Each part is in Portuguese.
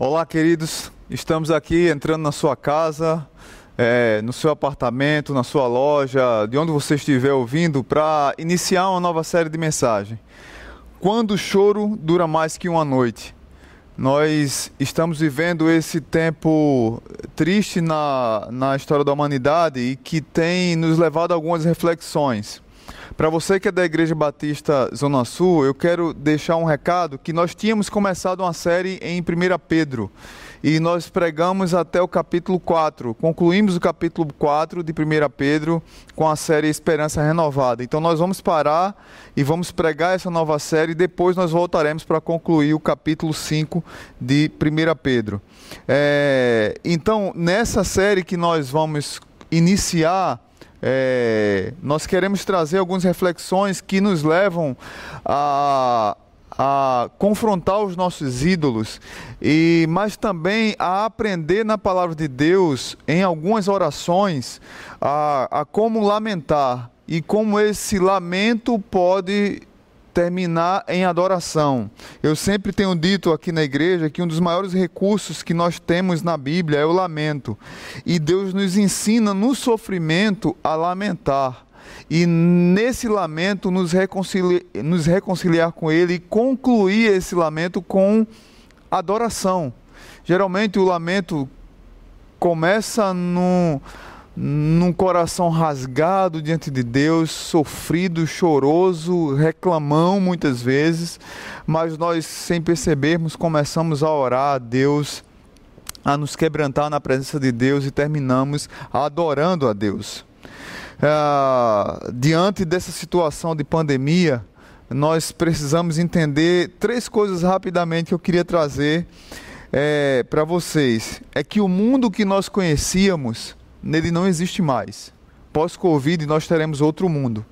Olá, queridos. Estamos aqui entrando na sua casa, é, no seu apartamento, na sua loja, de onde você estiver ouvindo, para iniciar uma nova série de mensagem. Quando o choro dura mais que uma noite. Nós estamos vivendo esse tempo triste na, na história da humanidade e que tem nos levado a algumas reflexões. Para você que é da Igreja Batista Zona Sul, eu quero deixar um recado que nós tínhamos começado uma série em 1 Pedro e nós pregamos até o capítulo 4. Concluímos o capítulo 4 de 1 Pedro com a série Esperança Renovada. Então nós vamos parar e vamos pregar essa nova série e depois nós voltaremos para concluir o capítulo 5 de 1 Pedro. É, então, nessa série que nós vamos iniciar é, nós queremos trazer algumas reflexões que nos levam a, a confrontar os nossos ídolos, e mas também a aprender na palavra de Deus, em algumas orações, a, a como lamentar e como esse lamento pode terminar em adoração. Eu sempre tenho dito aqui na igreja que um dos maiores recursos que nós temos na Bíblia é o lamento. E Deus nos ensina no sofrimento a lamentar. E nesse lamento nos reconciliar, nos reconciliar com Ele e concluir esse lamento com adoração. Geralmente o lamento começa no num coração rasgado diante de Deus, sofrido, choroso, reclamão muitas vezes, mas nós, sem percebermos, começamos a orar a Deus, a nos quebrantar na presença de Deus e terminamos adorando a Deus. Ah, diante dessa situação de pandemia, nós precisamos entender três coisas rapidamente que eu queria trazer é, para vocês. É que o mundo que nós conhecíamos nele não existe mais. Pós-Covid, nós teremos outro mundo.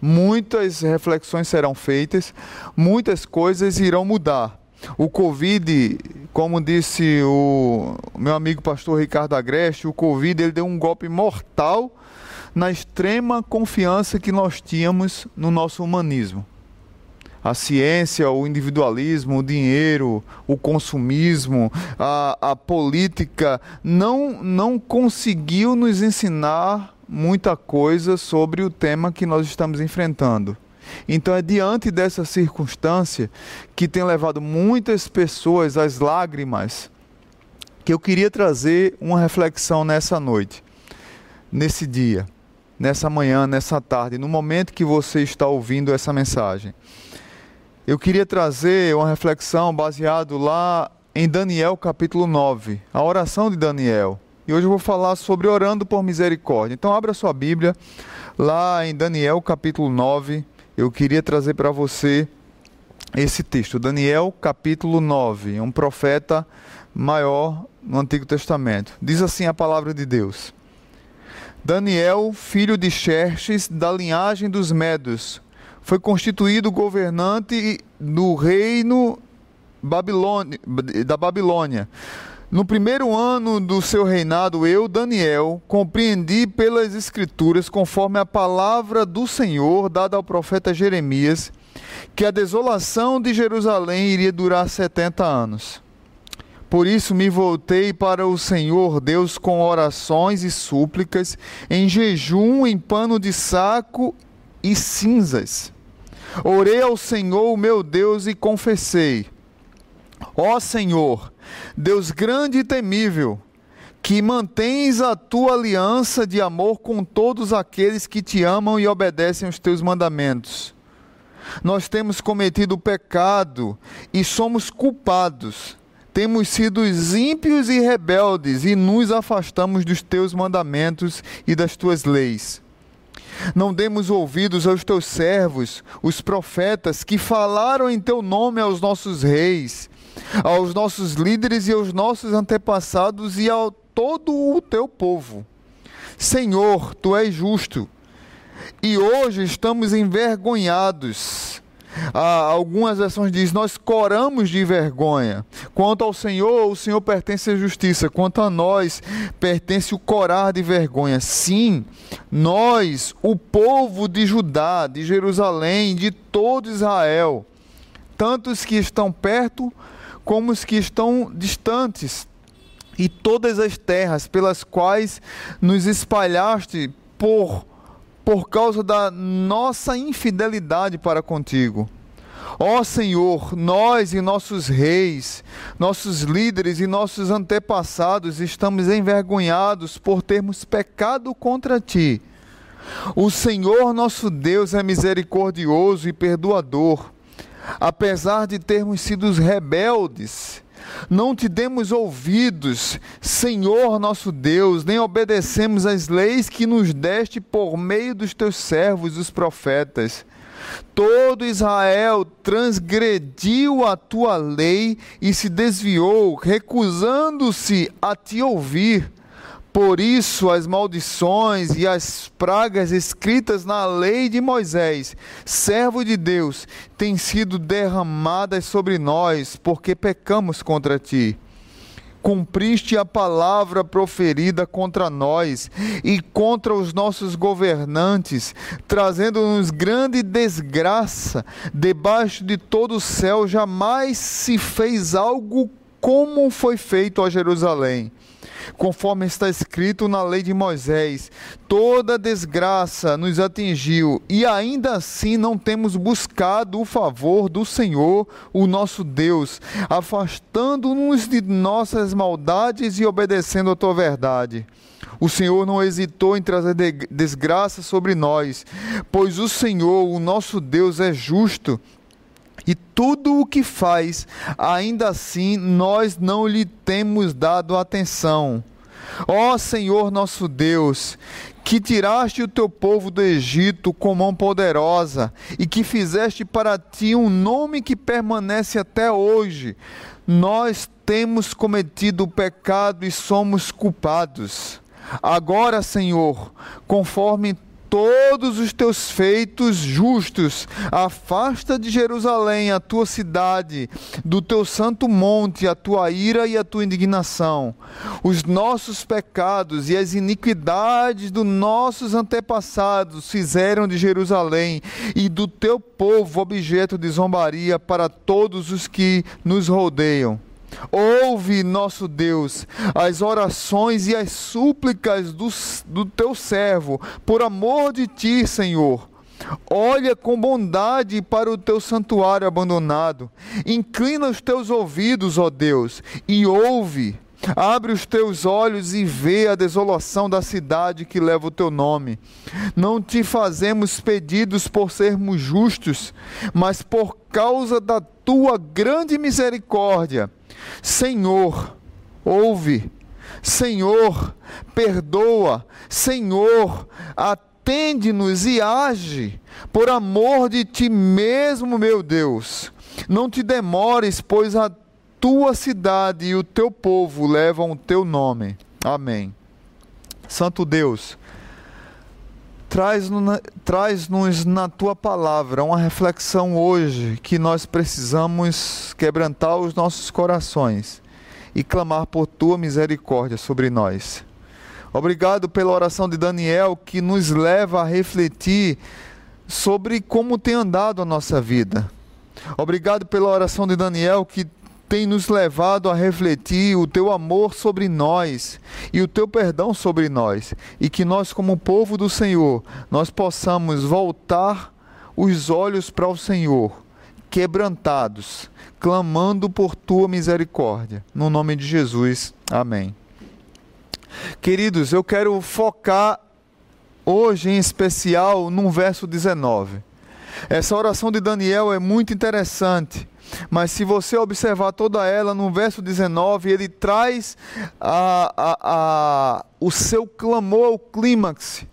Muitas reflexões serão feitas, muitas coisas irão mudar. O Covid, como disse o meu amigo pastor Ricardo Agreste, o Covid ele deu um golpe mortal na extrema confiança que nós tínhamos no nosso humanismo a ciência, o individualismo, o dinheiro, o consumismo, a, a política, não, não conseguiu nos ensinar muita coisa sobre o tema que nós estamos enfrentando. Então é diante dessa circunstância que tem levado muitas pessoas às lágrimas que eu queria trazer uma reflexão nessa noite, nesse dia, nessa manhã, nessa tarde, no momento que você está ouvindo essa mensagem eu queria trazer uma reflexão baseado lá em Daniel capítulo 9, a oração de Daniel. E hoje eu vou falar sobre orando por misericórdia. Então abra sua Bíblia lá em Daniel capítulo 9. Eu queria trazer para você esse texto, Daniel capítulo 9, um profeta maior no Antigo Testamento. Diz assim a palavra de Deus: Daniel, filho de Xerxes, da linhagem dos Medos, foi constituído governante do reino Babilônia, da Babilônia. No primeiro ano do seu reinado, eu, Daniel, compreendi pelas Escrituras, conforme a palavra do Senhor dada ao profeta Jeremias, que a desolação de Jerusalém iria durar 70 anos. Por isso me voltei para o Senhor Deus com orações e súplicas, em jejum, em pano de saco e cinzas. Orei ao Senhor, meu Deus, e confessei: Ó Senhor, Deus grande e temível, que mantens a tua aliança de amor com todos aqueles que te amam e obedecem os teus mandamentos. Nós temos cometido pecado e somos culpados. Temos sido ímpios e rebeldes e nos afastamos dos teus mandamentos e das tuas leis. Não demos ouvidos aos teus servos, os profetas, que falaram em teu nome aos nossos reis, aos nossos líderes e aos nossos antepassados e a todo o teu povo. Senhor, tu és justo. E hoje estamos envergonhados ah, algumas versões diz: Nós coramos de vergonha. Quanto ao Senhor, o Senhor pertence à justiça. Quanto a nós, pertence o corar de vergonha. Sim, nós, o povo de Judá, de Jerusalém, de todo Israel, tantos que estão perto como os que estão distantes, e todas as terras pelas quais nos espalhaste por, por causa da nossa infidelidade para contigo. Ó Senhor, nós e nossos reis, nossos líderes e nossos antepassados estamos envergonhados por termos pecado contra ti. O Senhor nosso Deus é misericordioso e perdoador, apesar de termos sido rebeldes. Não te demos ouvidos, Senhor nosso Deus, nem obedecemos às leis que nos deste por meio dos teus servos, os profetas. Todo Israel transgrediu a tua lei e se desviou, recusando-se a te ouvir. Por isso, as maldições e as pragas escritas na lei de Moisés, servo de Deus, têm sido derramadas sobre nós, porque pecamos contra ti cumpriste a palavra proferida contra nós e contra os nossos governantes, trazendo-nos grande desgraça. Debaixo de todo o céu jamais se fez algo como foi feito a Jerusalém conforme está escrito na lei de Moisés. Toda desgraça nos atingiu e ainda assim não temos buscado o favor do Senhor, o nosso Deus, afastando-nos de nossas maldades e obedecendo a tua verdade. O Senhor não hesitou em trazer desgraça sobre nós, pois o Senhor, o nosso Deus, é justo e tudo o que faz, ainda assim nós não lhe temos dado atenção. Ó Senhor nosso Deus, que tiraste o teu povo do Egito com mão poderosa e que fizeste para ti um nome que permanece até hoje, nós temos cometido o pecado e somos culpados. Agora, Senhor, conforme todos os teus feitos justos. Afasta de Jerusalém a tua cidade, do teu santo monte, a tua ira e a tua indignação. Os nossos pecados e as iniquidades dos nossos antepassados fizeram de Jerusalém e do teu povo objeto de zombaria para todos os que nos rodeiam. Ouve, nosso Deus, as orações e as súplicas do, do teu servo, por amor de ti, Senhor. Olha com bondade para o teu santuário abandonado. Inclina os teus ouvidos, ó Deus, e ouve. Abre os teus olhos e vê a desolação da cidade que leva o teu nome. Não te fazemos pedidos por sermos justos, mas por causa da tua grande misericórdia Senhor, ouve. Senhor, perdoa. Senhor, atende-nos e age. Por amor de ti mesmo, meu Deus. Não te demores, pois a tua cidade e o teu povo levam o teu nome. Amém. Santo Deus, traz-nos traz na tua palavra uma reflexão hoje que nós precisamos quebrantar os nossos corações e clamar por tua misericórdia sobre nós. Obrigado pela oração de Daniel que nos leva a refletir sobre como tem andado a nossa vida. Obrigado pela oração de Daniel que tem nos levado a refletir o teu amor sobre nós e o teu perdão sobre nós, e que nós como povo do Senhor, nós possamos voltar os olhos para o Senhor, quebrantados, clamando por tua misericórdia. No nome de Jesus. Amém. Queridos, eu quero focar hoje em especial no verso 19. Essa oração de Daniel é muito interessante mas se você observar toda ela, no verso 19, ele traz a, a, a, o seu clamor ao clímax,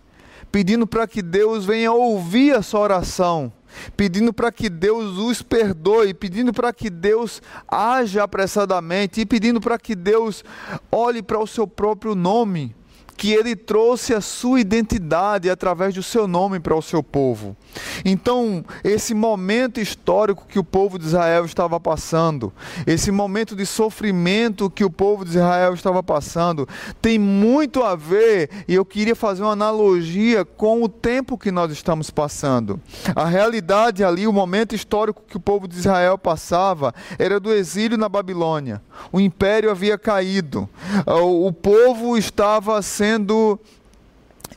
pedindo para que Deus venha ouvir a sua oração, pedindo para que Deus os perdoe, pedindo para que Deus haja apressadamente e pedindo para que Deus olhe para o seu próprio nome que ele trouxe a sua identidade através do seu nome para o seu povo. Então, esse momento histórico que o povo de Israel estava passando, esse momento de sofrimento que o povo de Israel estava passando, tem muito a ver, e eu queria fazer uma analogia com o tempo que nós estamos passando. A realidade ali, o momento histórico que o povo de Israel passava, era do exílio na Babilônia. O império havia caído, o povo estava sendo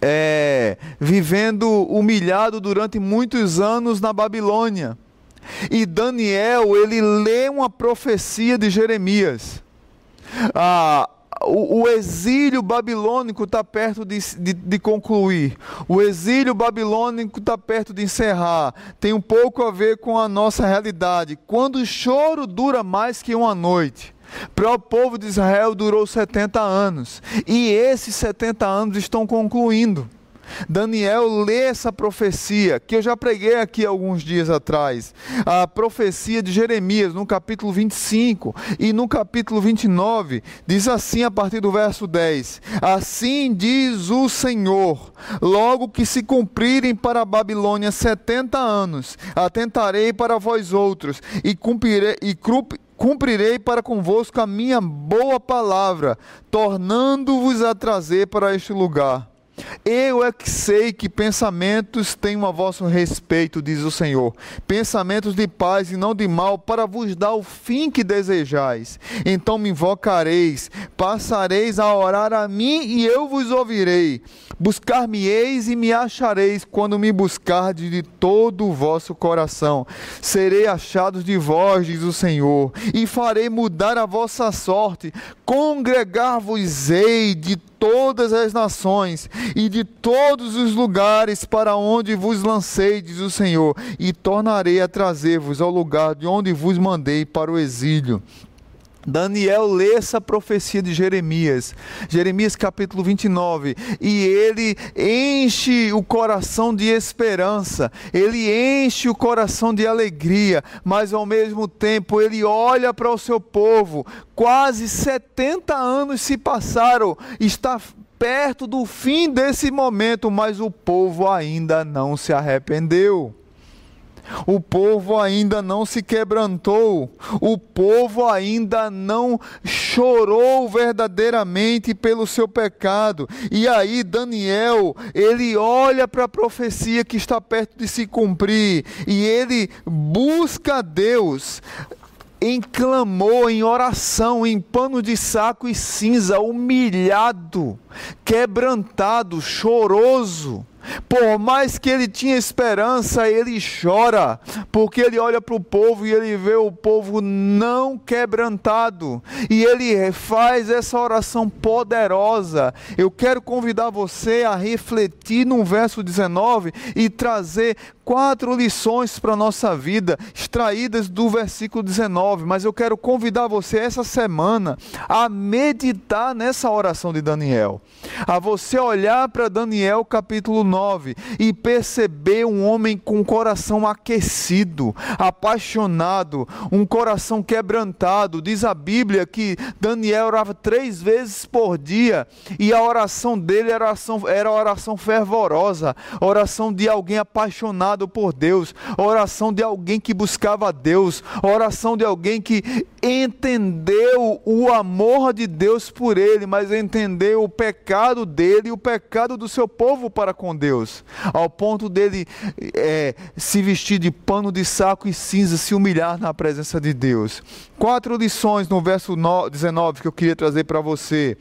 é, vivendo humilhado durante muitos anos na Babilônia. E Daniel, ele lê uma profecia de Jeremias. Ah, o, o, exílio babilônico está perto de, de, de, concluir. O exílio babilônico está perto de encerrar. Tem um pouco a ver com a nossa realidade. Quando o choro dura mais que uma noite. Para o povo de Israel durou 70 anos. E esses 70 anos estão concluindo. Daniel lê essa profecia, que eu já preguei aqui alguns dias atrás, a profecia de Jeremias, no capítulo 25 e no capítulo 29, diz assim a partir do verso 10: Assim diz o Senhor: logo que se cumprirem para a Babilônia 70 anos, atentarei para vós outros e cumprirei, e cumprirei para convosco a minha boa palavra, tornando-vos a trazer para este lugar. Eu é que sei que pensamentos tenho a vosso respeito, diz o Senhor, pensamentos de paz e não de mal, para vos dar o fim que desejais. Então me invocareis, passareis a orar a mim e eu vos ouvirei. Buscar-me-eis e me achareis quando me buscardes de todo o vosso coração. Serei achados de vós, diz o Senhor, e farei mudar a vossa sorte. Congregar-vos-ei de todas as nações e de todos os lugares para onde vos lancei, diz o Senhor, e tornarei a trazer-vos ao lugar de onde vos mandei para o exílio. Daniel lê essa profecia de Jeremias, Jeremias capítulo 29, e ele enche o coração de esperança, ele enche o coração de alegria, mas ao mesmo tempo ele olha para o seu povo. Quase 70 anos se passaram, está perto do fim desse momento, mas o povo ainda não se arrependeu. O povo ainda não se quebrantou, o povo ainda não chorou verdadeiramente pelo seu pecado. E aí Daniel, ele olha para a profecia que está perto de se cumprir e ele busca Deus em clamor, em oração, em pano de saco e cinza, humilhado, quebrantado, choroso. Por mais que ele tinha esperança, ele chora, porque ele olha para o povo e ele vê o povo não quebrantado, e ele faz essa oração poderosa. Eu quero convidar você a refletir no verso 19 e trazer quatro lições para a nossa vida, extraídas do versículo 19, mas eu quero convidar você essa semana a meditar nessa oração de Daniel, a você olhar para Daniel capítulo 9 e perceber um homem com o coração aquecido, apaixonado, um coração quebrantado. Diz a Bíblia que Daniel orava três vezes por dia e a oração dele era oração, era oração fervorosa, oração de alguém apaixonado por Deus, oração de alguém que buscava Deus, oração de alguém que entendeu o amor de Deus por ele, mas entendeu o pecado dele e o pecado do seu povo para com Deus, ao ponto dele é, se vestir de pano de saco e cinza, se humilhar na presença de Deus. Quatro lições no verso 19 que eu queria trazer para você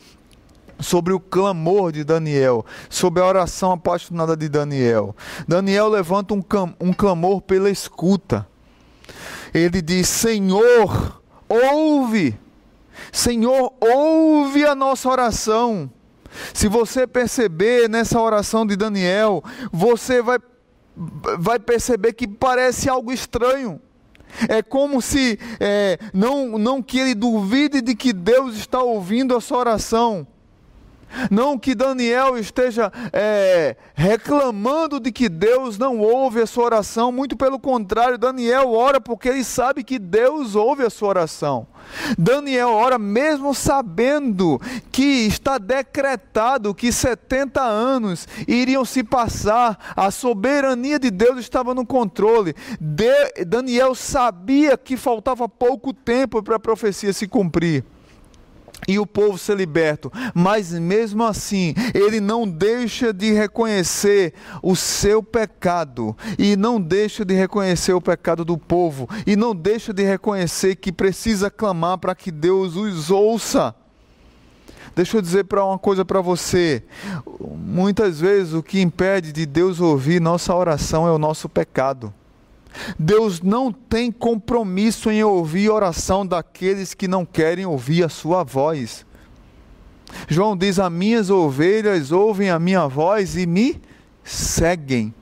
sobre o clamor de Daniel, sobre a oração apaixonada de Daniel. Daniel levanta um, um clamor pela escuta. Ele diz: Senhor, ouve. Senhor, ouve a nossa oração. Se você perceber nessa oração de Daniel, você vai, vai perceber que parece algo estranho. É como se é, não, não que ele duvide de que Deus está ouvindo a sua oração, Não que Daniel esteja é, reclamando de que Deus não ouve a sua oração, muito pelo contrário, Daniel ora porque ele sabe que Deus ouve a sua oração. Daniel ora mesmo sabendo que está decretado que 70 anos iriam se passar, a soberania de Deus estava no controle. De, Daniel sabia que faltava pouco tempo para a profecia se cumprir e o povo ser liberto, mas mesmo assim, ele não deixa de reconhecer o seu pecado, e não deixa de reconhecer o pecado do povo, e não deixa de reconhecer que precisa clamar para que Deus os ouça. Deixa eu dizer para uma coisa para você. Muitas vezes o que impede de Deus ouvir nossa oração é o nosso pecado. Deus não tem compromisso em ouvir oração daqueles que não querem ouvir a sua voz. João diz: As minhas ovelhas ouvem a minha voz e me seguem.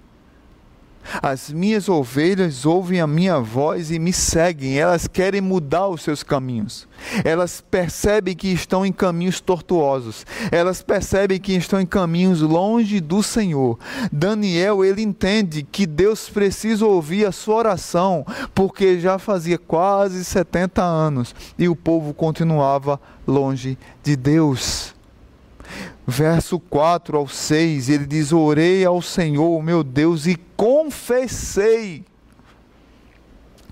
As minhas ovelhas ouvem a minha voz e me seguem, elas querem mudar os seus caminhos. Elas percebem que estão em caminhos tortuosos. Elas percebem que estão em caminhos longe do Senhor. Daniel, ele entende que Deus precisa ouvir a sua oração, porque já fazia quase 70 anos e o povo continuava longe de Deus verso 4 ao 6, ele diz: Orei ao Senhor, meu Deus, e confessei.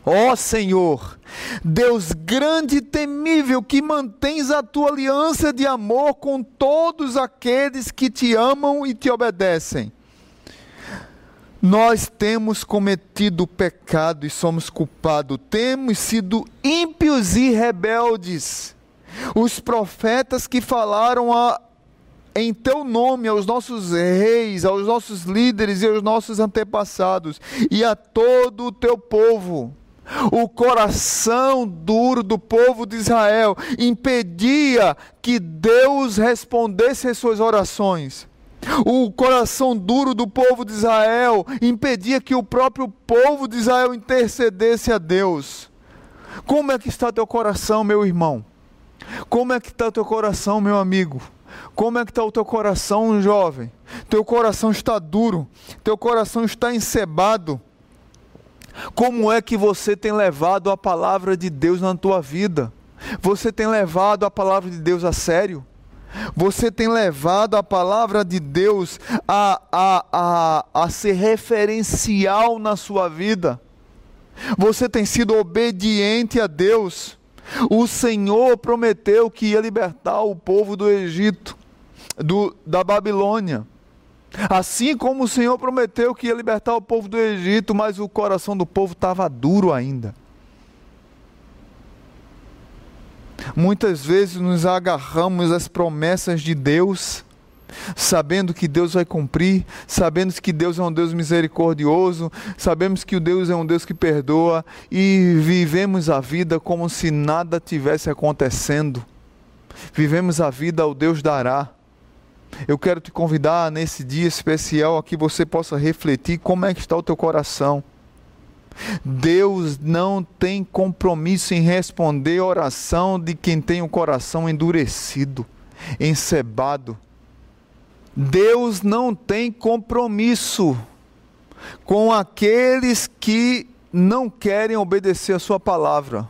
Ó Senhor, Deus grande e temível, que mantens a tua aliança de amor com todos aqueles que te amam e te obedecem. Nós temos cometido pecado e somos culpados, temos sido ímpios e rebeldes. Os profetas que falaram a, em teu nome aos nossos reis, aos nossos líderes e aos nossos antepassados e a todo o teu povo. O coração duro do povo de Israel impedia que Deus respondesse às suas orações. O coração duro do povo de Israel impedia que o próprio povo de Israel intercedesse a Deus. Como é que está teu coração, meu irmão? Como é que está teu coração, meu amigo? Como é que está o teu coração, jovem? Teu coração está duro, teu coração está encebado. Como é que você tem levado a palavra de Deus na tua vida? Você tem levado a palavra de Deus a sério? Você tem levado a palavra de Deus a, a, a, a ser referencial na sua vida? Você tem sido obediente a Deus? O Senhor prometeu que ia libertar o povo do Egito, do, da Babilônia. Assim como o Senhor prometeu que ia libertar o povo do Egito, mas o coração do povo estava duro ainda. Muitas vezes nos agarramos às promessas de Deus sabendo que Deus vai cumprir, sabendo que Deus é um Deus misericordioso, sabemos que o Deus é um Deus que perdoa e vivemos a vida como se nada tivesse acontecendo. Vivemos a vida ao Deus dará. Eu quero te convidar nesse dia especial a que você possa refletir como é que está o teu coração. Deus não tem compromisso em responder a oração de quem tem o coração endurecido, encebado Deus não tem compromisso com aqueles que não querem obedecer a Sua palavra.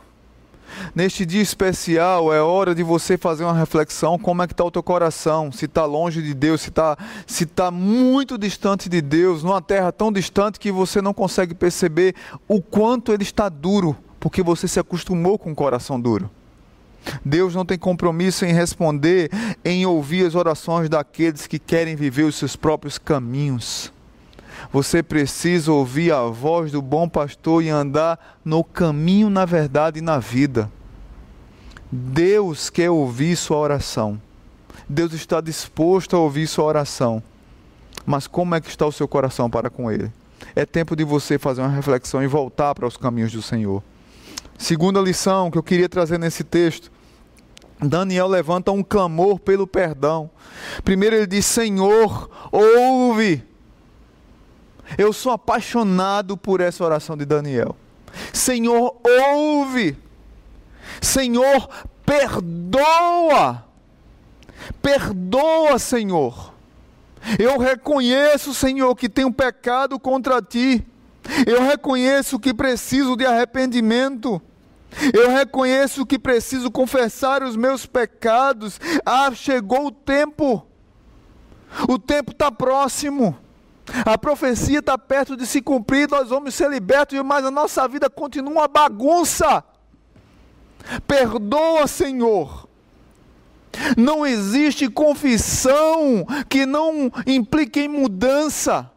Neste dia especial é hora de você fazer uma reflexão como é que está o teu coração, se está longe de Deus, se está se tá muito distante de Deus, numa terra tão distante que você não consegue perceber o quanto ele está duro, porque você se acostumou com o coração duro. Deus não tem compromisso em responder, em ouvir as orações daqueles que querem viver os seus próprios caminhos. Você precisa ouvir a voz do bom pastor e andar no caminho, na verdade e na vida. Deus quer ouvir sua oração. Deus está disposto a ouvir sua oração. Mas como é que está o seu coração para com Ele? É tempo de você fazer uma reflexão e voltar para os caminhos do Senhor. Segunda lição que eu queria trazer nesse texto. Daniel levanta um clamor pelo perdão. Primeiro ele diz: Senhor, ouve. Eu sou apaixonado por essa oração de Daniel. Senhor, ouve. Senhor, perdoa. Perdoa, Senhor. Eu reconheço, Senhor, que tenho pecado contra ti. Eu reconheço que preciso de arrependimento. Eu reconheço que preciso confessar os meus pecados. Ah, chegou o tempo. O tempo está próximo. A profecia está perto de se cumprir. Nós vamos ser libertos, mas a nossa vida continua uma bagunça. Perdoa, Senhor. Não existe confissão que não implique em mudança.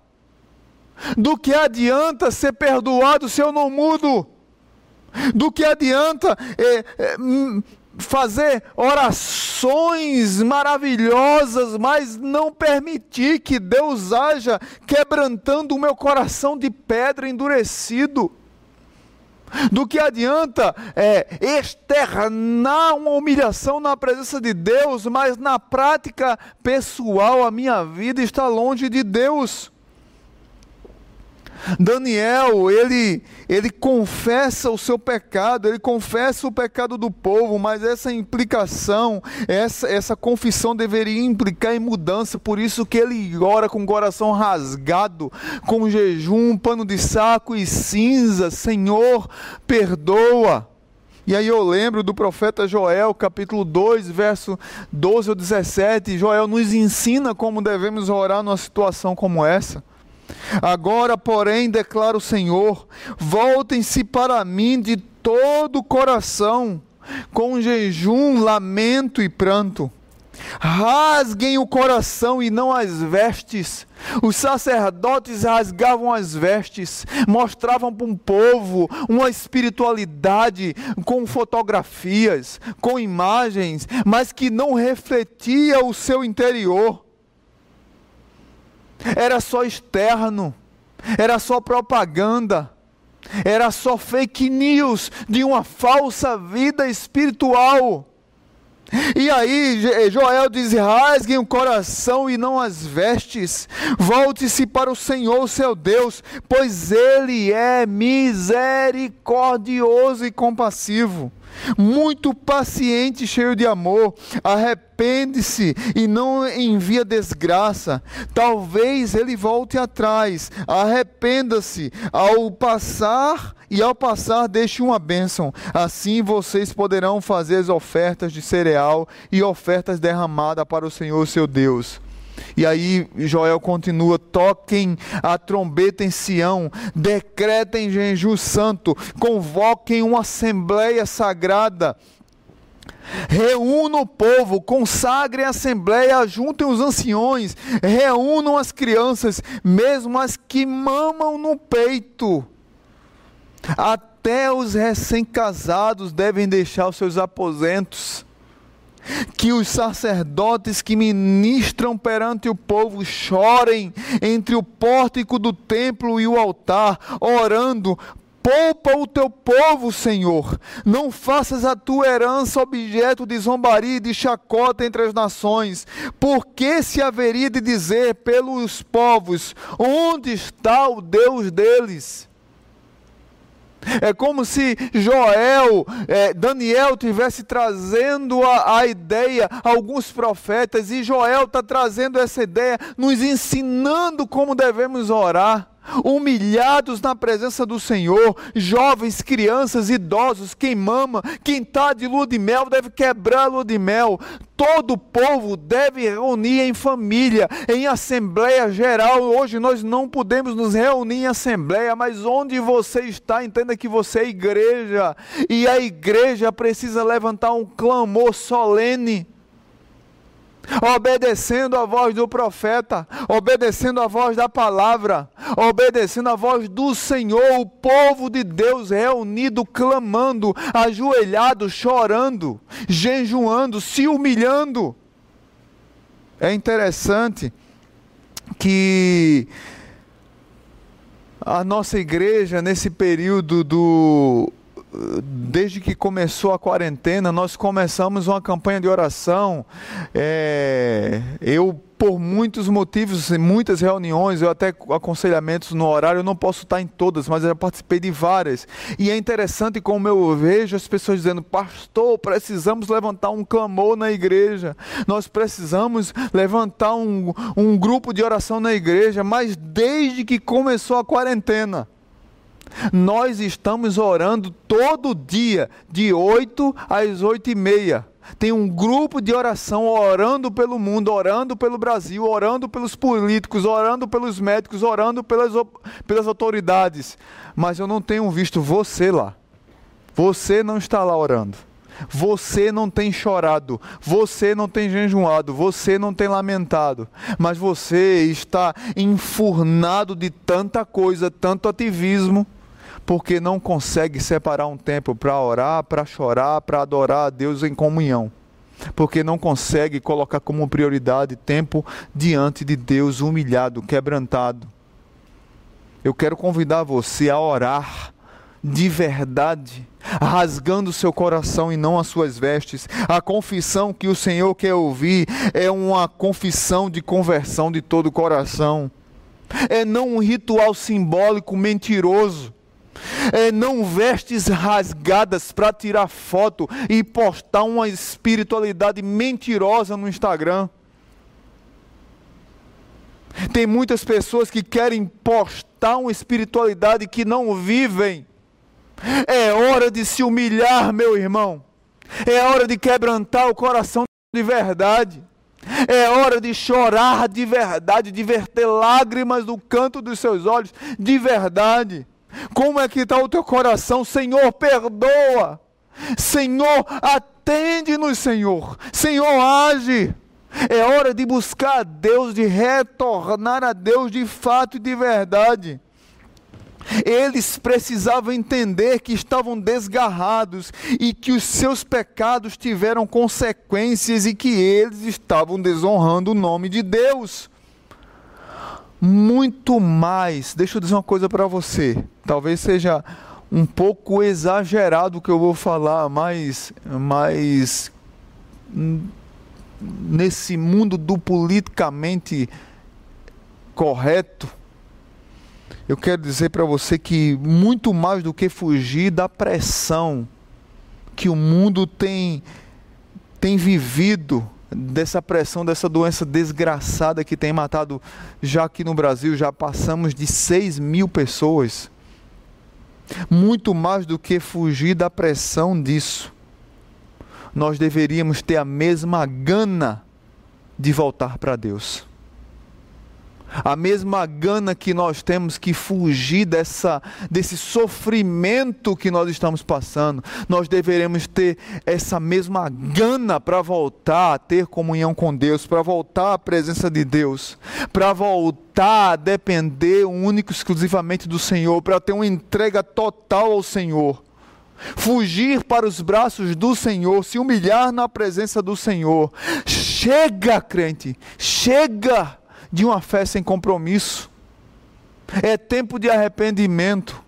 Do que adianta ser perdoado se eu não mudo? Do que adianta é, é, hum, fazer orações maravilhosas, mas não permitir que Deus haja quebrantando o meu coração de pedra endurecido? Do que adianta é, externar uma humilhação na presença de Deus, mas na prática pessoal a minha vida está longe de Deus? Daniel, ele, ele confessa o seu pecado, ele confessa o pecado do povo, mas essa implicação, essa, essa confissão deveria implicar em mudança, por isso que ele ora com o coração rasgado, com jejum, pano de saco e cinza, Senhor, perdoa. E aí eu lembro do profeta Joel, capítulo 2, verso 12 ou 17. Joel nos ensina como devemos orar numa situação como essa. Agora, porém, declara o Senhor: voltem-se para mim de todo o coração, com jejum, lamento e pranto. Rasguem o coração e não as vestes. Os sacerdotes rasgavam as vestes, mostravam para um povo uma espiritualidade com fotografias, com imagens, mas que não refletia o seu interior era só externo, era só propaganda, era só fake news de uma falsa vida espiritual. E aí Joel diz: rasguem o coração e não as vestes, volte-se para o Senhor seu Deus, pois Ele é misericordioso e compassivo muito paciente, cheio de amor, arrepende-se e não envia desgraça. Talvez ele volte atrás, arrependa-se ao passar e ao passar deixe uma bênção. Assim vocês poderão fazer as ofertas de cereal e ofertas derramadas para o Senhor seu Deus. E aí Joel continua: toquem a trombeta em Sião, decretem jejum santo, convoquem uma assembleia sagrada. Reúnam o povo, consagrem a assembleia, juntem os anciões, reúnam as crianças, mesmo as que mamam no peito. Até os recém-casados devem deixar os seus aposentos que os sacerdotes que ministram perante o povo chorem entre o pórtico do templo e o altar, orando: Poupa o teu povo, Senhor. Não faças a tua herança objeto de zombaria e de chacota entre as nações. Porque se haveria de dizer pelos povos: Onde está o Deus deles? É como se Joel, é, Daniel tivesse trazendo a, a ideia, alguns profetas, e Joel está trazendo essa ideia, nos ensinando como devemos orar humilhados na presença do Senhor, jovens, crianças, idosos, quem mama, quem está de lua de mel deve quebrar a lua de mel. Todo o povo deve reunir em família, em assembleia geral. Hoje nós não podemos nos reunir em assembleia, mas onde você está, entenda que você é igreja, e a igreja precisa levantar um clamor solene obedecendo a voz do profeta, obedecendo a voz da palavra, obedecendo a voz do Senhor, o povo de Deus reunido, clamando, ajoelhado, chorando, jejuando, se humilhando. É interessante que a nossa igreja, nesse período do, desde que começou a quarentena, nós começamos uma campanha de oração. É, eu por muitos motivos, em muitas reuniões, eu até aconselhamentos no horário, eu não posso estar em todas, mas eu já participei de várias. E é interessante como eu vejo as pessoas dizendo: Pastor, precisamos levantar um clamor na igreja, nós precisamos levantar um, um grupo de oração na igreja, mas desde que começou a quarentena, nós estamos orando todo dia, de 8 às 8 e meia tem um grupo de oração orando pelo mundo, orando pelo Brasil, orando pelos políticos, orando pelos médicos, orando pelas, pelas autoridades. Mas eu não tenho visto você lá. Você não está lá orando. Você não tem chorado, você não tem jejuado, você não tem lamentado, mas você está enfurnado de tanta coisa, tanto ativismo, porque não consegue separar um tempo para orar, para chorar, para adorar a Deus em comunhão. Porque não consegue colocar como prioridade tempo diante de Deus humilhado, quebrantado. Eu quero convidar você a orar de verdade, rasgando seu coração e não as suas vestes. A confissão que o Senhor quer ouvir é uma confissão de conversão de todo o coração. É não um ritual simbólico mentiroso é, não vestes rasgadas para tirar foto e postar uma espiritualidade mentirosa no Instagram. Tem muitas pessoas que querem postar uma espiritualidade que não vivem. É hora de se humilhar, meu irmão. É hora de quebrantar o coração de verdade. É hora de chorar de verdade, de verter lágrimas no canto dos seus olhos de verdade. Como é que está o teu coração? Senhor, perdoa. Senhor, atende-nos, Senhor. Senhor, age. É hora de buscar a Deus, de retornar a Deus de fato e de verdade. Eles precisavam entender que estavam desgarrados e que os seus pecados tiveram consequências e que eles estavam desonrando o nome de Deus muito mais. Deixa eu dizer uma coisa para você. Talvez seja um pouco exagerado o que eu vou falar, mas, mas nesse mundo do politicamente correto, eu quero dizer para você que muito mais do que fugir da pressão que o mundo tem tem vivido dessa pressão, dessa doença desgraçada que tem matado, já aqui no Brasil, já passamos de 6 mil pessoas. Muito mais do que fugir da pressão disso, nós deveríamos ter a mesma gana de voltar para Deus a mesma gana que nós temos que fugir dessa, desse sofrimento que nós estamos passando, nós deveremos ter essa mesma gana para voltar a ter comunhão com Deus, para voltar à presença de Deus, para voltar a depender único exclusivamente do Senhor, para ter uma entrega total ao Senhor. Fugir para os braços do Senhor, se humilhar na presença do Senhor. Chega, crente, chega de uma fé sem compromisso. É tempo de arrependimento.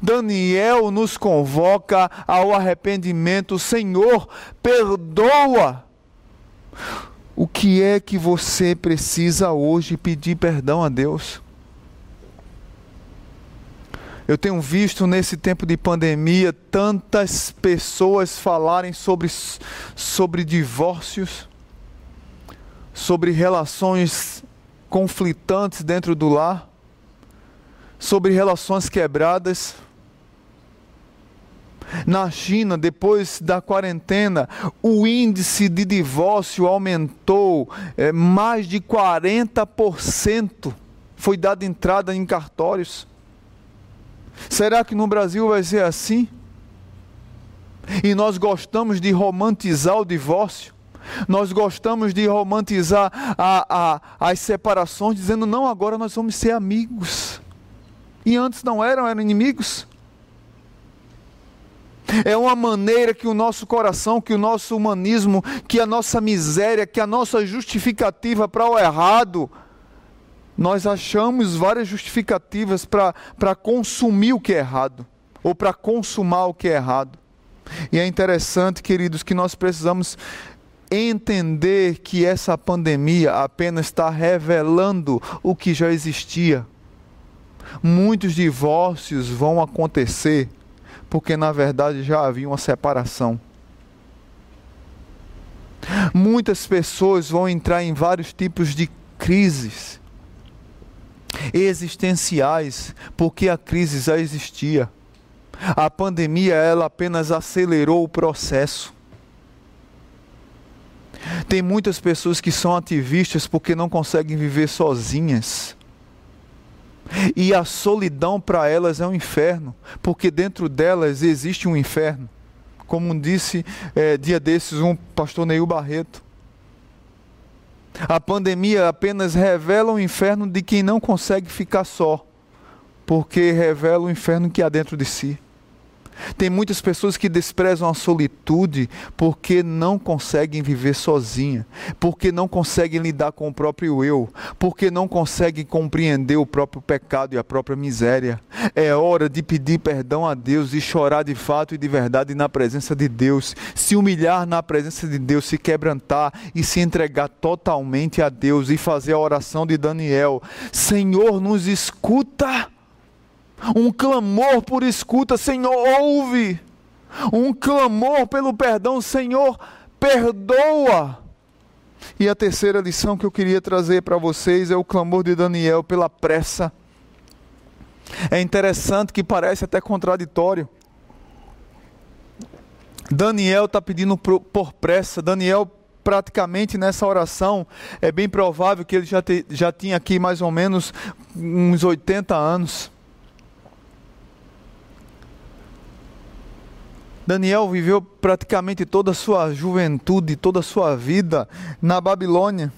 Daniel nos convoca ao arrependimento. Senhor, perdoa. O que é que você precisa hoje pedir perdão a Deus? Eu tenho visto nesse tempo de pandemia tantas pessoas falarem sobre, sobre divórcios, sobre relações conflitantes dentro do lar, sobre relações quebradas. Na China, depois da quarentena, o índice de divórcio aumentou é, mais de 40%. Foi dada entrada em cartórios. Será que no Brasil vai ser assim? E nós gostamos de romantizar o divórcio. Nós gostamos de romantizar a, a, as separações, dizendo: não, agora nós vamos ser amigos. E antes não eram, eram inimigos. É uma maneira que o nosso coração, que o nosso humanismo, que a nossa miséria, que a nossa justificativa para o errado, nós achamos várias justificativas para consumir o que é errado. ou para consumar o que é errado. E é interessante, queridos, que nós precisamos entender que essa pandemia apenas está revelando o que já existia. Muitos divórcios vão acontecer porque, na verdade, já havia uma separação. Muitas pessoas vão entrar em vários tipos de crises existenciais, porque a crise já existia. A pandemia ela apenas acelerou o processo. Tem muitas pessoas que são ativistas porque não conseguem viver sozinhas. E a solidão para elas é um inferno, porque dentro delas existe um inferno. Como disse é, dia desses um pastor Neil Barreto. A pandemia apenas revela o inferno de quem não consegue ficar só, porque revela o inferno que há dentro de si. Tem muitas pessoas que desprezam a solitude porque não conseguem viver sozinha, porque não conseguem lidar com o próprio eu, porque não conseguem compreender o próprio pecado e a própria miséria. É hora de pedir perdão a Deus e chorar de fato e de verdade na presença de Deus, se humilhar na presença de Deus, se quebrantar e se entregar totalmente a Deus e fazer a oração de Daniel: Senhor, nos escuta um clamor por escuta, Senhor, ouve, um clamor pelo perdão, Senhor, perdoa. E a terceira lição que eu queria trazer para vocês é o clamor de Daniel pela pressa. É interessante que parece até contraditório. Daniel está pedindo por, pressa. Daniel, praticamente nessa oração, é bem provável que ele já, te, já tinha aqui mais ou menos uns 80 anos. Daniel viveu praticamente toda a sua juventude, toda a sua vida na Babilônia.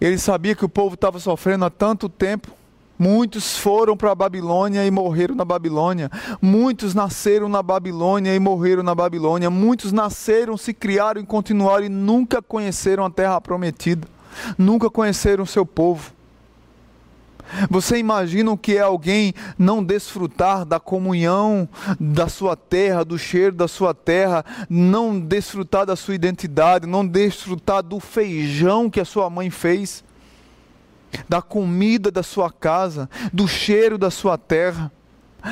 Ele sabia que o povo estava sofrendo há tanto tempo. Muitos foram para a Babilônia e morreram na Babilônia. Muitos nasceram na Babilônia e morreram na Babilônia. Muitos nasceram, se criaram e continuaram e nunca conheceram a terra prometida. Nunca conheceram o seu povo. Você imagina o que é alguém não desfrutar da comunhão da sua terra, do cheiro da sua terra, não desfrutar da sua identidade, não desfrutar do feijão que a sua mãe fez, da comida da sua casa, do cheiro da sua terra?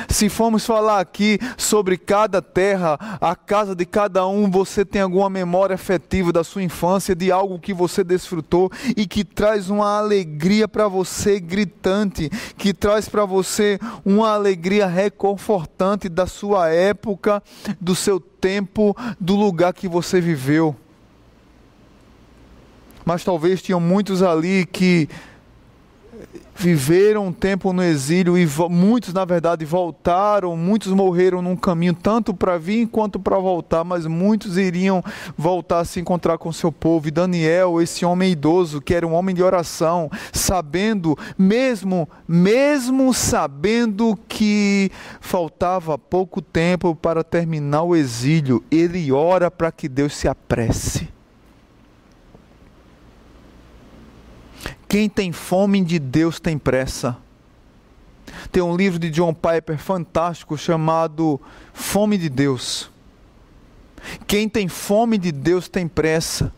Se formos falar aqui sobre cada terra, a casa de cada um, você tem alguma memória afetiva da sua infância, de algo que você desfrutou e que traz uma alegria para você gritante, que traz para você uma alegria reconfortante da sua época, do seu tempo, do lugar que você viveu. Mas talvez tinham muitos ali que viveram um tempo no exílio e muitos, na verdade, voltaram, muitos morreram num caminho tanto para vir quanto para voltar, mas muitos iriam voltar a se encontrar com seu povo. E Daniel, esse homem idoso, que era um homem de oração, sabendo, mesmo, mesmo sabendo que faltava pouco tempo para terminar o exílio, ele ora para que Deus se apresse. Quem tem fome de Deus tem pressa. Tem um livro de John Piper fantástico chamado Fome de Deus. Quem tem fome de Deus tem pressa.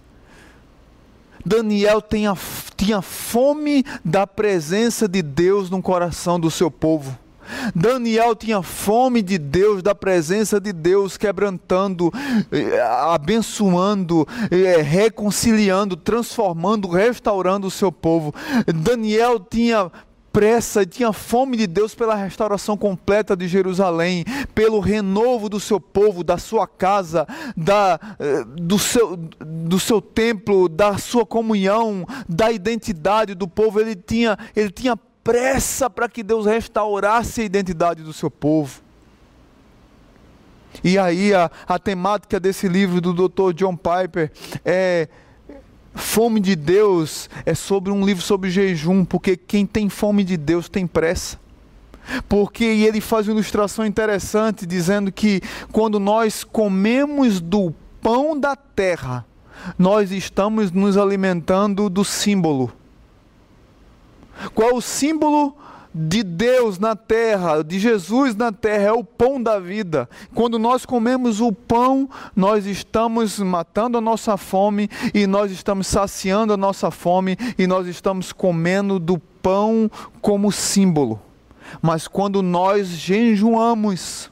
Daniel tinha, tinha fome da presença de Deus no coração do seu povo. Daniel tinha fome de Deus, da presença de Deus, quebrantando, eh, abençoando, eh, reconciliando, transformando, restaurando o seu povo. Daniel tinha pressa, tinha fome de Deus pela restauração completa de Jerusalém, pelo renovo do seu povo, da sua casa, da, eh, do, seu, do seu templo, da sua comunhão, da identidade do povo. Ele tinha, ele tinha pressa para que Deus restaurasse a identidade do seu povo. E aí a, a temática desse livro do Dr. John Piper é fome de Deus é sobre um livro sobre jejum, porque quem tem fome de Deus tem pressa. Porque ele faz uma ilustração interessante dizendo que quando nós comemos do pão da terra, nós estamos nos alimentando do símbolo qual o símbolo de Deus na terra, de Jesus na terra, é o pão da vida. Quando nós comemos o pão, nós estamos matando a nossa fome e nós estamos saciando a nossa fome e nós estamos comendo do pão como símbolo. Mas quando nós jejuamos,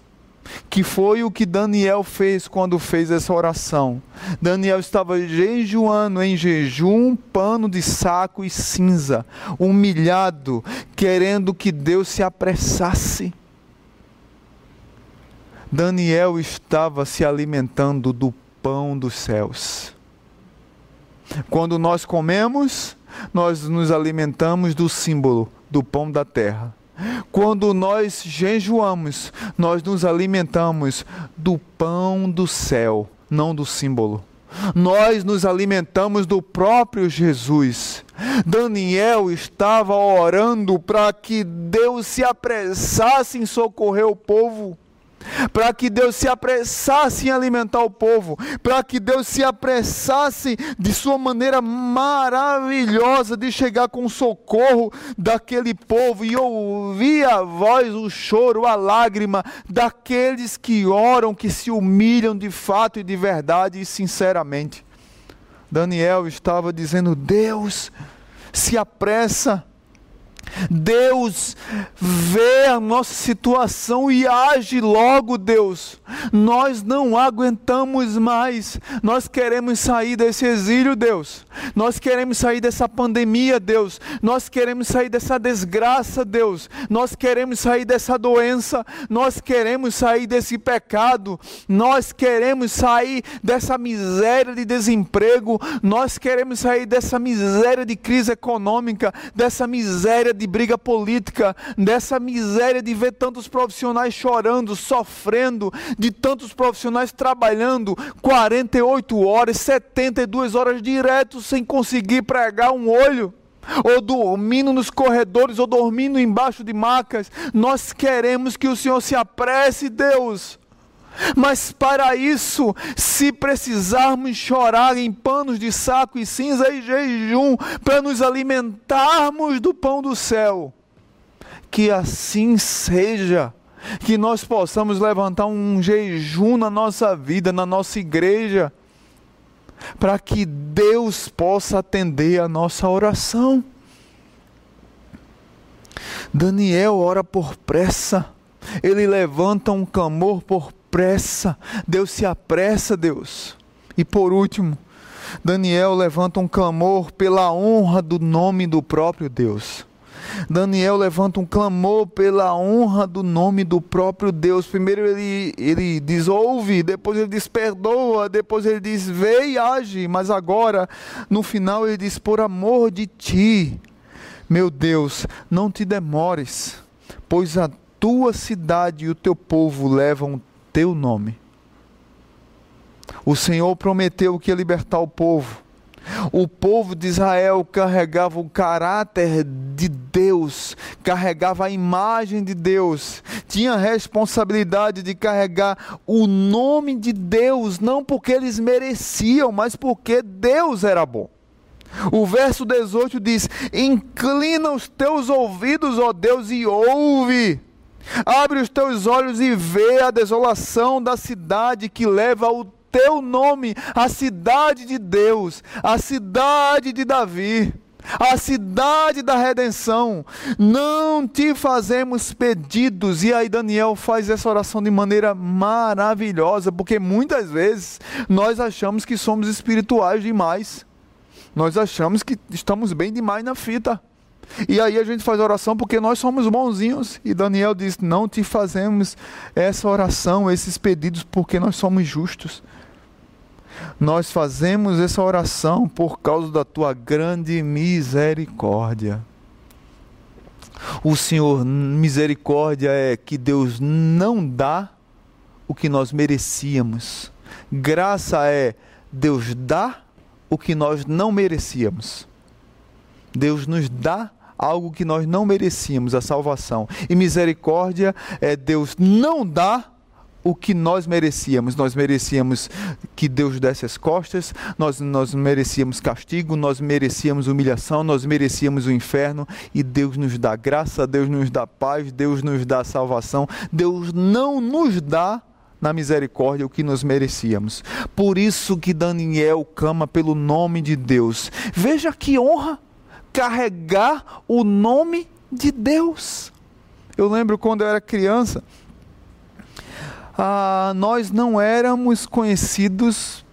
que foi o que Daniel fez quando fez essa oração. Daniel estava jejuando em jejum, pano de saco e cinza, humilhado, querendo que Deus se apressasse. Daniel estava se alimentando do pão dos céus. Quando nós comemos, nós nos alimentamos do símbolo do pão da terra. Quando nós jejuamos, nós nos alimentamos do pão do céu, não do símbolo. Nós nos alimentamos do próprio Jesus. Daniel estava orando para que Deus se apressasse em socorrer o povo para que Deus se apressasse em alimentar o povo, para que Deus se apressasse de sua maneira maravilhosa de chegar com socorro daquele povo e ouvir a voz, o choro, a lágrima daqueles que oram, que se humilham de fato e de verdade e sinceramente. Daniel estava dizendo: Deus se apressa Deus vê a nossa situação e age logo, Deus. Nós não aguentamos mais. Nós queremos sair desse exílio, Deus. Nós queremos sair dessa pandemia, Deus. Nós queremos sair dessa desgraça, Deus. Nós queremos sair dessa doença. Nós queremos sair desse pecado. Nós queremos sair dessa miséria de desemprego. Nós queremos sair dessa miséria de crise econômica, dessa miséria de briga política, dessa miséria de ver tantos profissionais chorando, sofrendo, de tantos profissionais trabalhando 48 horas, 72 horas direto sem conseguir pregar um olho ou dormindo nos corredores, ou dormindo embaixo de macas. Nós queremos que o Senhor se apresse, Deus. Mas para isso, se precisarmos chorar em panos de saco e cinza e jejum, para nos alimentarmos do pão do céu, que assim seja. Que nós possamos levantar um jejum na nossa vida, na nossa igreja, para que Deus possa atender a nossa oração. Daniel ora por pressa, ele levanta um clamor por apressa, Deus se apressa, Deus. E por último, Daniel levanta um clamor pela honra do nome do próprio Deus. Daniel levanta um clamor pela honra do nome do próprio Deus. Primeiro ele, ele diz ouve, depois ele diz perdoa, depois ele diz vê e age, mas agora, no final, ele diz por amor de ti, meu Deus, não te demores, pois a tua cidade e o teu povo levam teu nome. O Senhor prometeu que ia libertar o povo. O povo de Israel carregava o caráter de Deus, carregava a imagem de Deus, tinha a responsabilidade de carregar o nome de Deus, não porque eles mereciam, mas porque Deus era bom. O verso 18 diz: Inclina os teus ouvidos, ó Deus, e ouve. Abre os teus olhos e vê a desolação da cidade que leva o teu nome, a cidade de Deus, a cidade de Davi, a cidade da redenção. Não te fazemos pedidos. E aí Daniel faz essa oração de maneira maravilhosa, porque muitas vezes nós achamos que somos espirituais demais. Nós achamos que estamos bem demais na fita. E aí a gente faz oração porque nós somos bonzinhos. E Daniel diz: Não te fazemos essa oração, esses pedidos, porque nós somos justos. Nós fazemos essa oração por causa da tua grande misericórdia. O Senhor, misericórdia é que Deus não dá o que nós merecíamos. Graça é Deus dá o que nós não merecíamos. Deus nos dá algo que nós não merecíamos, a salvação. E misericórdia é Deus não dá o que nós merecíamos. Nós merecíamos que Deus desse as costas, nós, nós merecíamos castigo, nós merecíamos humilhação, nós merecíamos o inferno, e Deus nos dá graça, Deus nos dá paz, Deus nos dá salvação, Deus não nos dá na misericórdia o que nós merecíamos. Por isso que Daniel clama pelo nome de Deus. Veja que honra carregar o nome de Deus. Eu lembro quando eu era criança, ah, nós não éramos conhecidos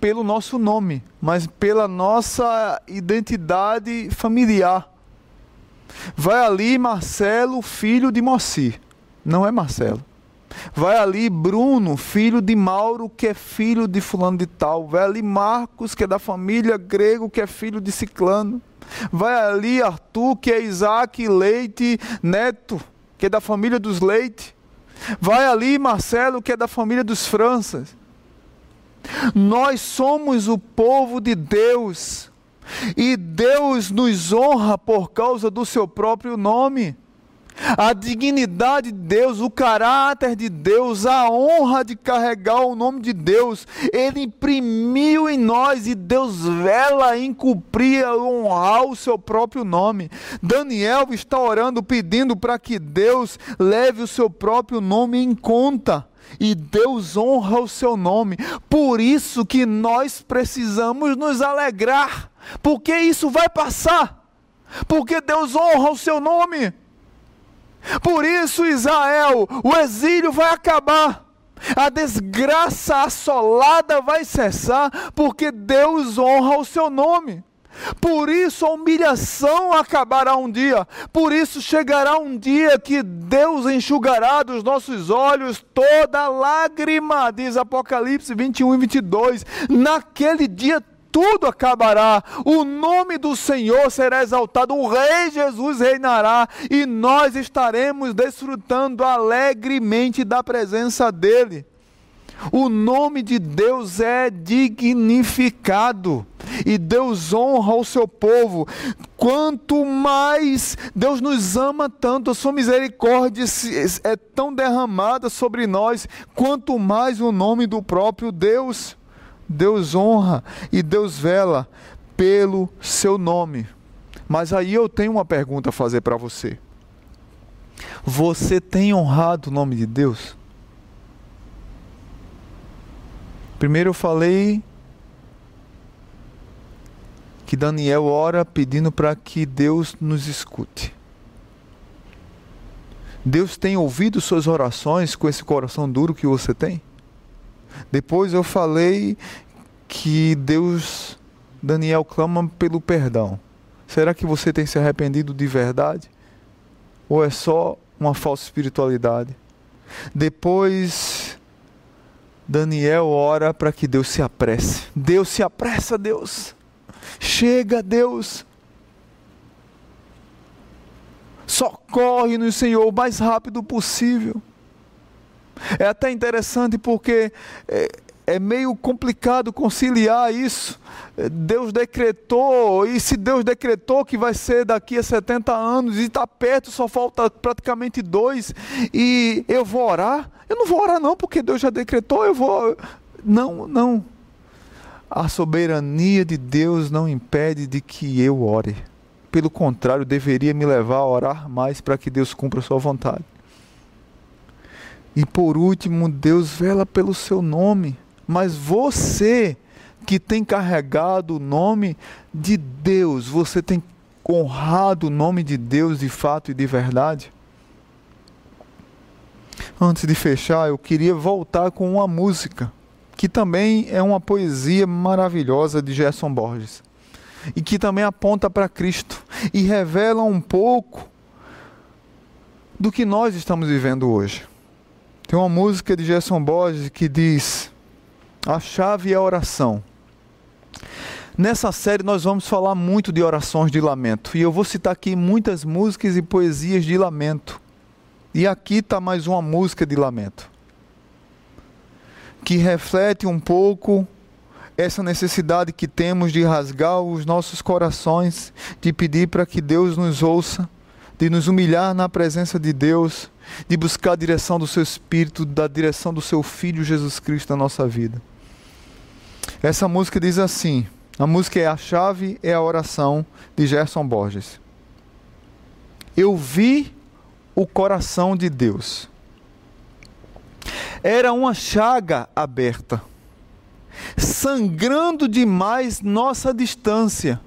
pelo nosso nome, mas pela nossa identidade familiar. Vai ali Marcelo, filho de Moacir. Não é Marcelo. Vai ali Bruno, filho de Mauro, que é filho de fulano de tal. Vai ali Marcos, que é da família grego, que é filho de Ciclano. Vai ali Arthur, que é Isaac Leite Neto, que é da família dos Leite. Vai ali Marcelo, que é da família dos Franças. Nós somos o povo de Deus. E Deus nos honra por causa do seu próprio nome a dignidade de Deus, o caráter de Deus, a honra de carregar o nome de Deus, Ele imprimiu em nós e Deus vela em cumprir, honrar o seu próprio nome. Daniel está orando, pedindo para que Deus leve o seu próprio nome em conta. E Deus honra o seu nome. Por isso que nós precisamos nos alegrar, porque isso vai passar. Porque Deus honra o seu nome. Por isso, Israel, o exílio vai acabar. A desgraça assolada vai cessar, porque Deus honra o seu nome. Por isso a humilhação acabará um dia. Por isso chegará um dia que Deus enxugará dos nossos olhos toda lágrima, diz Apocalipse 21 e 22. Naquele dia tudo acabará, o nome do Senhor será exaltado, o Rei Jesus reinará e nós estaremos desfrutando alegremente da presença dEle. O nome de Deus é dignificado e Deus honra o seu povo. Quanto mais Deus nos ama tanto, a sua misericórdia é tão derramada sobre nós, quanto mais o nome do próprio Deus. Deus honra e Deus vela pelo seu nome. Mas aí eu tenho uma pergunta a fazer para você. Você tem honrado o nome de Deus? Primeiro eu falei que Daniel ora pedindo para que Deus nos escute. Deus tem ouvido suas orações com esse coração duro que você tem? Depois eu falei que Deus, Daniel clama pelo perdão. Será que você tem se arrependido de verdade? Ou é só uma falsa espiritualidade? Depois, Daniel ora para que Deus se apresse. Deus se apressa, Deus. Chega, Deus. Socorre no Senhor o mais rápido possível. É até interessante porque é, é meio complicado conciliar isso. Deus decretou, e se Deus decretou que vai ser daqui a 70 anos, e está perto, só falta praticamente dois, e eu vou orar? Eu não vou orar, não, porque Deus já decretou, eu vou. Não, não. A soberania de Deus não impede de que eu ore. Pelo contrário, deveria me levar a orar mais para que Deus cumpra a sua vontade. E por último, Deus vela pelo seu nome. Mas você que tem carregado o nome de Deus, você tem honrado o nome de Deus de fato e de verdade? Antes de fechar, eu queria voltar com uma música, que também é uma poesia maravilhosa de Gerson Borges, e que também aponta para Cristo e revela um pouco do que nós estamos vivendo hoje. Tem uma música de Gerson Borges que diz: A chave é a oração. Nessa série nós vamos falar muito de orações de lamento. E eu vou citar aqui muitas músicas e poesias de lamento. E aqui está mais uma música de lamento. Que reflete um pouco essa necessidade que temos de rasgar os nossos corações, de pedir para que Deus nos ouça, de nos humilhar na presença de Deus, de buscar a direção do seu Espírito, da direção do seu Filho Jesus Cristo na nossa vida. Essa música diz assim: a música é A Chave é a Oração, de Gerson Borges. Eu vi o coração de Deus. Era uma chaga aberta, sangrando demais nossa distância.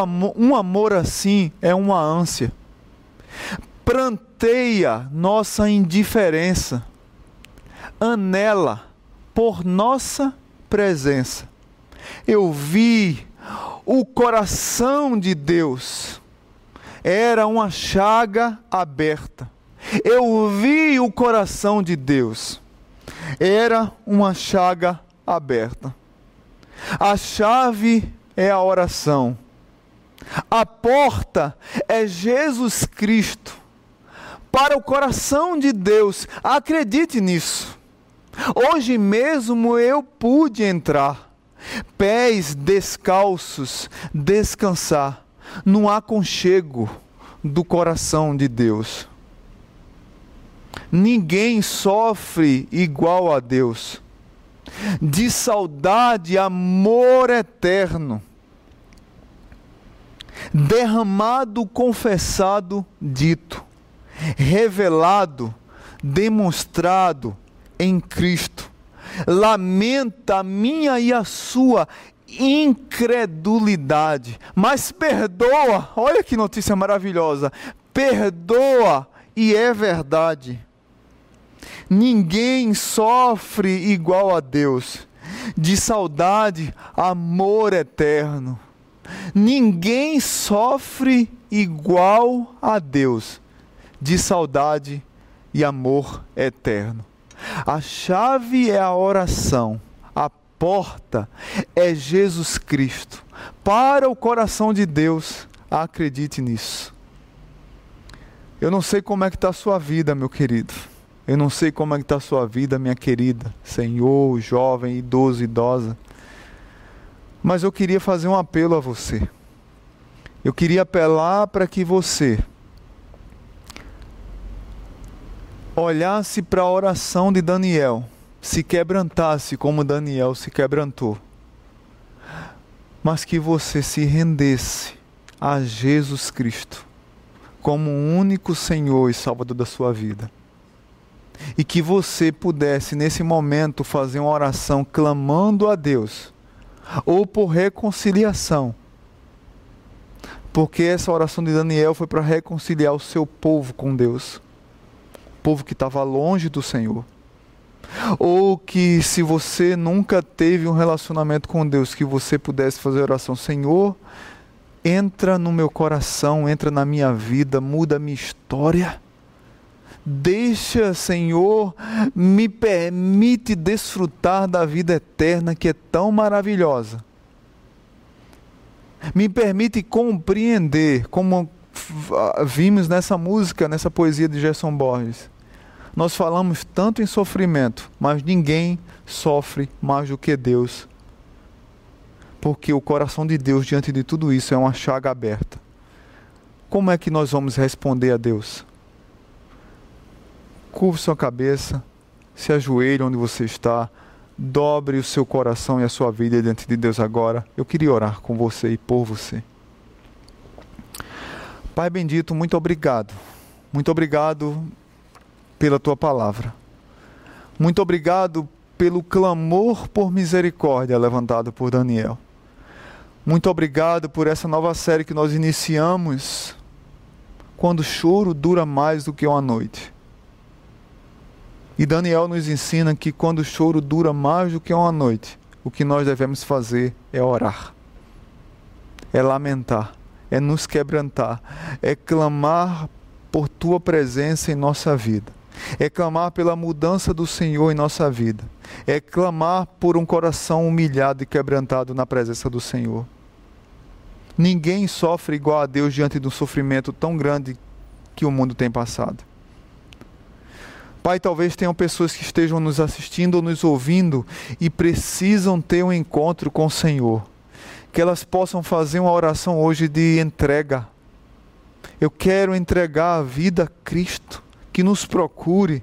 Amor, um amor assim é uma ânsia. Pranteia nossa indiferença, anela por nossa presença eu vi o coração de Deus. Era uma chaga aberta. Eu vi o coração de Deus. Era uma chaga aberta. A chave é a oração. A porta é Jesus Cristo. Para o coração de Deus, acredite nisso. Hoje mesmo eu pude entrar pés descalços, descansar no aconchego do coração de Deus. Ninguém sofre igual a Deus. De saudade, amor eterno. Derramado, confessado, dito. Revelado, demonstrado em Cristo lamenta a minha e a sua incredulidade, mas perdoa. Olha que notícia maravilhosa! Perdoa e é verdade. Ninguém sofre igual a Deus. De saudade, amor eterno. Ninguém sofre igual a Deus. De saudade e amor eterno. A chave é a oração, a porta é Jesus Cristo. Para o coração de Deus, acredite nisso. Eu não sei como é que está a sua vida, meu querido. Eu não sei como é que está a sua vida, minha querida, senhor, jovem, idoso, idosa. Mas eu queria fazer um apelo a você. Eu queria apelar para que você olhasse para a oração de Daniel, se quebrantasse como Daniel se quebrantou, mas que você se rendesse a Jesus Cristo como o único Senhor e Salvador da sua vida. E que você pudesse, nesse momento, fazer uma oração clamando a Deus, ou por reconciliação, porque essa oração de Daniel foi para reconciliar o seu povo com Deus povo que estava longe do Senhor. Ou que se você nunca teve um relacionamento com Deus, que você pudesse fazer oração, Senhor, entra no meu coração, entra na minha vida, muda a minha história. Deixa, Senhor, me permite desfrutar da vida eterna que é tão maravilhosa. Me permite compreender, como vimos nessa música, nessa poesia de Gerson Borges, nós falamos tanto em sofrimento, mas ninguém sofre mais do que Deus. Porque o coração de Deus diante de tudo isso é uma chaga aberta. Como é que nós vamos responder a Deus? Curve sua cabeça, se ajoelhe onde você está, dobre o seu coração e a sua vida diante de Deus agora. Eu queria orar com você e por você. Pai bendito, muito obrigado. Muito obrigado pela tua palavra. Muito obrigado pelo clamor por misericórdia levantado por Daniel. Muito obrigado por essa nova série que nós iniciamos. Quando o choro dura mais do que uma noite. E Daniel nos ensina que quando o choro dura mais do que uma noite, o que nós devemos fazer é orar, é lamentar, é nos quebrantar, é clamar por tua presença em nossa vida é clamar pela mudança do Senhor em nossa vida, é clamar por um coração humilhado e quebrantado na presença do Senhor. Ninguém sofre igual a Deus diante de um sofrimento tão grande que o mundo tem passado. Pai, talvez tenham pessoas que estejam nos assistindo ou nos ouvindo e precisam ter um encontro com o Senhor. Que elas possam fazer uma oração hoje de entrega. Eu quero entregar a vida a Cristo, que nos procure,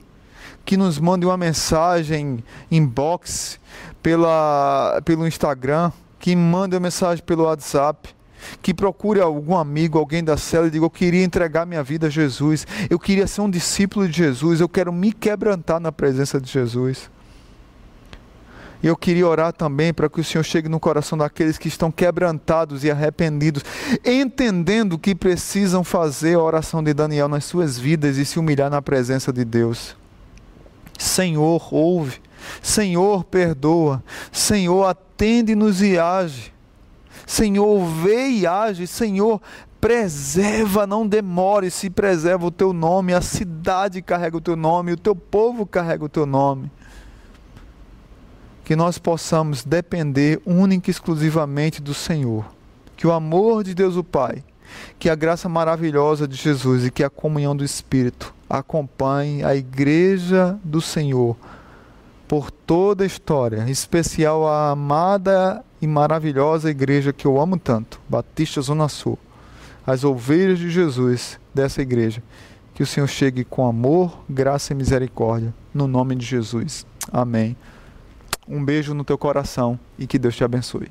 que nos mande uma mensagem inbox pela, pelo Instagram, que mande uma mensagem pelo WhatsApp que procure algum amigo, alguém da cela e diga: Eu queria entregar minha vida a Jesus, eu queria ser um discípulo de Jesus, eu quero me quebrantar na presença de Jesus. E eu queria orar também para que o Senhor chegue no coração daqueles que estão quebrantados e arrependidos, entendendo que precisam fazer a oração de Daniel nas suas vidas e se humilhar na presença de Deus. Senhor, ouve. Senhor, perdoa. Senhor, atende-nos e age. Senhor, vê e age. Senhor, preserva, não demore, se preserva o teu nome, a cidade carrega o teu nome, o teu povo carrega o teu nome que nós possamos depender única e exclusivamente do Senhor. Que o amor de Deus o Pai, que a graça maravilhosa de Jesus e que a comunhão do Espírito acompanhe a igreja do Senhor por toda a história, em especial a amada e maravilhosa igreja que eu amo tanto, Batista Zona Sul, as ovelhas de Jesus dessa igreja. Que o Senhor chegue com amor, graça e misericórdia, no nome de Jesus. Amém. Um beijo no teu coração e que Deus te abençoe.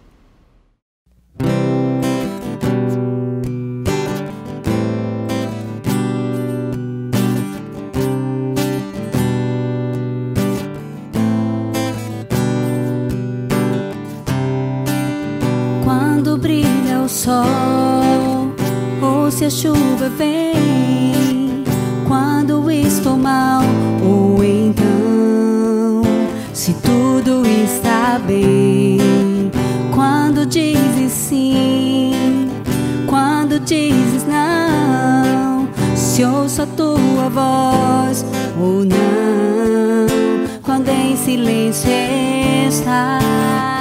Se a chuva vem, quando estou mal ou então se tudo está bem. Quando dizes sim, quando dizes não, se ouço a tua voz ou não, quando em silêncio estás,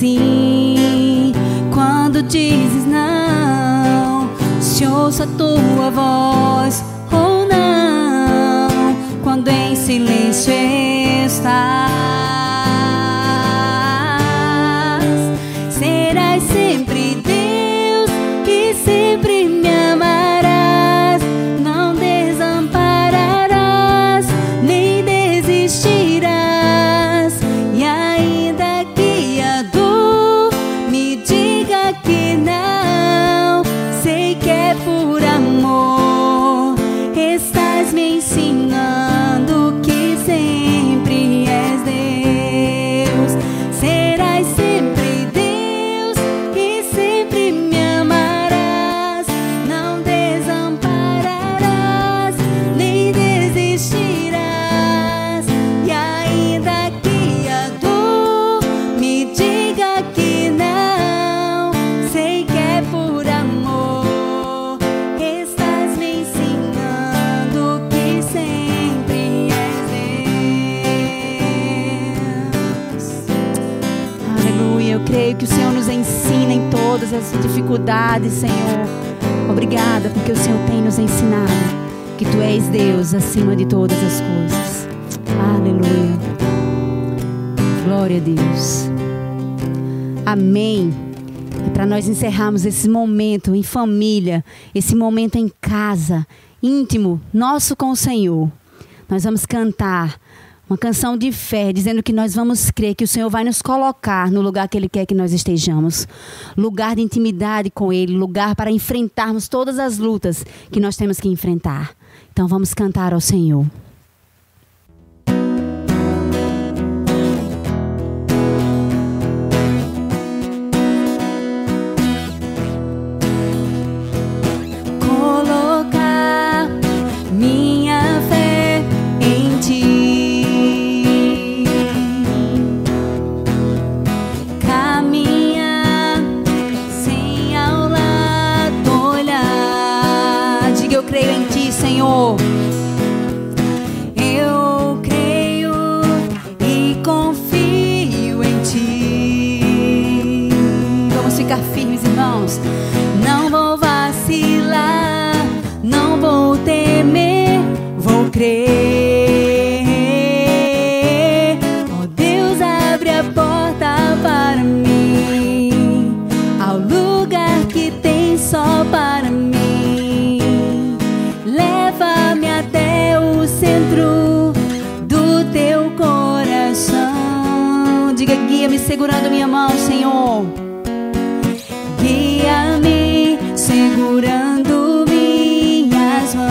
sim, quando dizes não, se ouço a tua voz ou não, quando em silêncio estás, dificuldades, Senhor. Obrigada porque o Senhor tem nos ensinado que Tu és Deus acima de todas as coisas. Aleluia. Glória a Deus. Amém. E para nós encerrarmos esse momento em família, esse momento em casa, íntimo, nosso com o Senhor, nós vamos cantar uma canção de fé, dizendo que nós vamos crer que o Senhor vai nos colocar no lugar que Ele quer que nós estejamos. Lugar de intimidade com Ele, lugar para enfrentarmos todas as lutas que nós temos que enfrentar. Então vamos cantar ao Senhor. creio em Ti, Senhor. Segurando minha mão, Senhor. Guia-me segurando minhas mãos.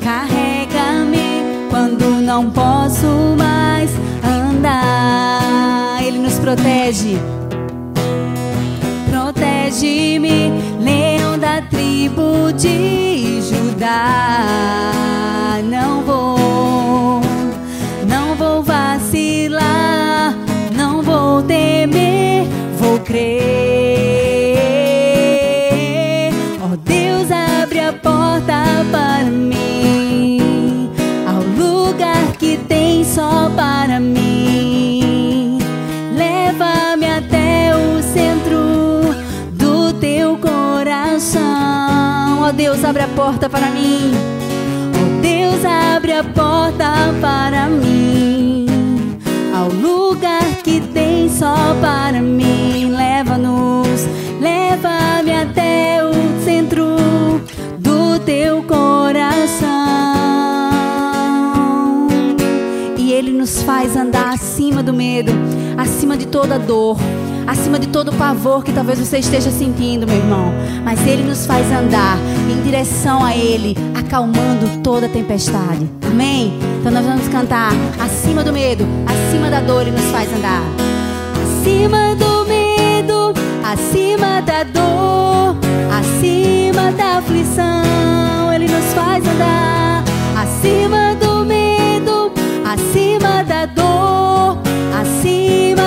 Carrega-me quando não posso mais andar. Ele nos protege. Protege-me, leão da tribo de Judá. Deus, abre a porta para mim. Oh Deus, abre a porta para mim ao lugar que tem só para mim. Leva-nos, leva-me até o centro do teu coração. E Ele nos faz andar acima do medo, acima de toda dor acima de todo pavor que talvez você esteja sentindo, meu irmão. Mas Ele nos faz andar em direção a Ele, acalmando toda tempestade. Amém? Então nós vamos cantar acima do medo, acima da dor, Ele nos faz andar. Acima do medo, acima da dor, acima da aflição, Ele nos faz andar. Acima do medo, acima da dor, acima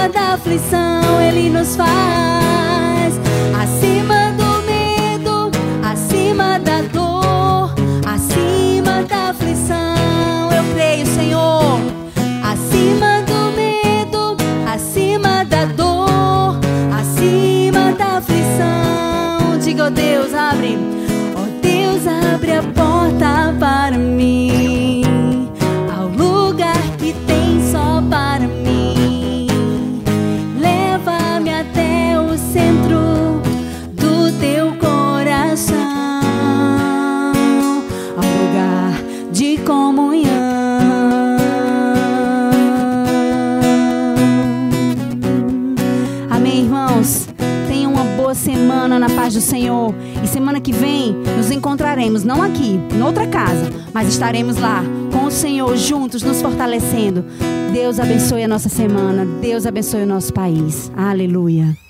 da aflição, Ele nos faz. Acima do medo, acima da dor, acima da aflição, eu creio, Senhor. Acima do medo, acima da dor, acima da aflição, diga, oh Deus, abre, oh Deus, abre a porta para mim. Senhor. E semana que vem nos encontraremos, não aqui, noutra casa, mas estaremos lá com o Senhor juntos, nos fortalecendo. Deus abençoe a nossa semana. Deus abençoe o nosso país. Aleluia.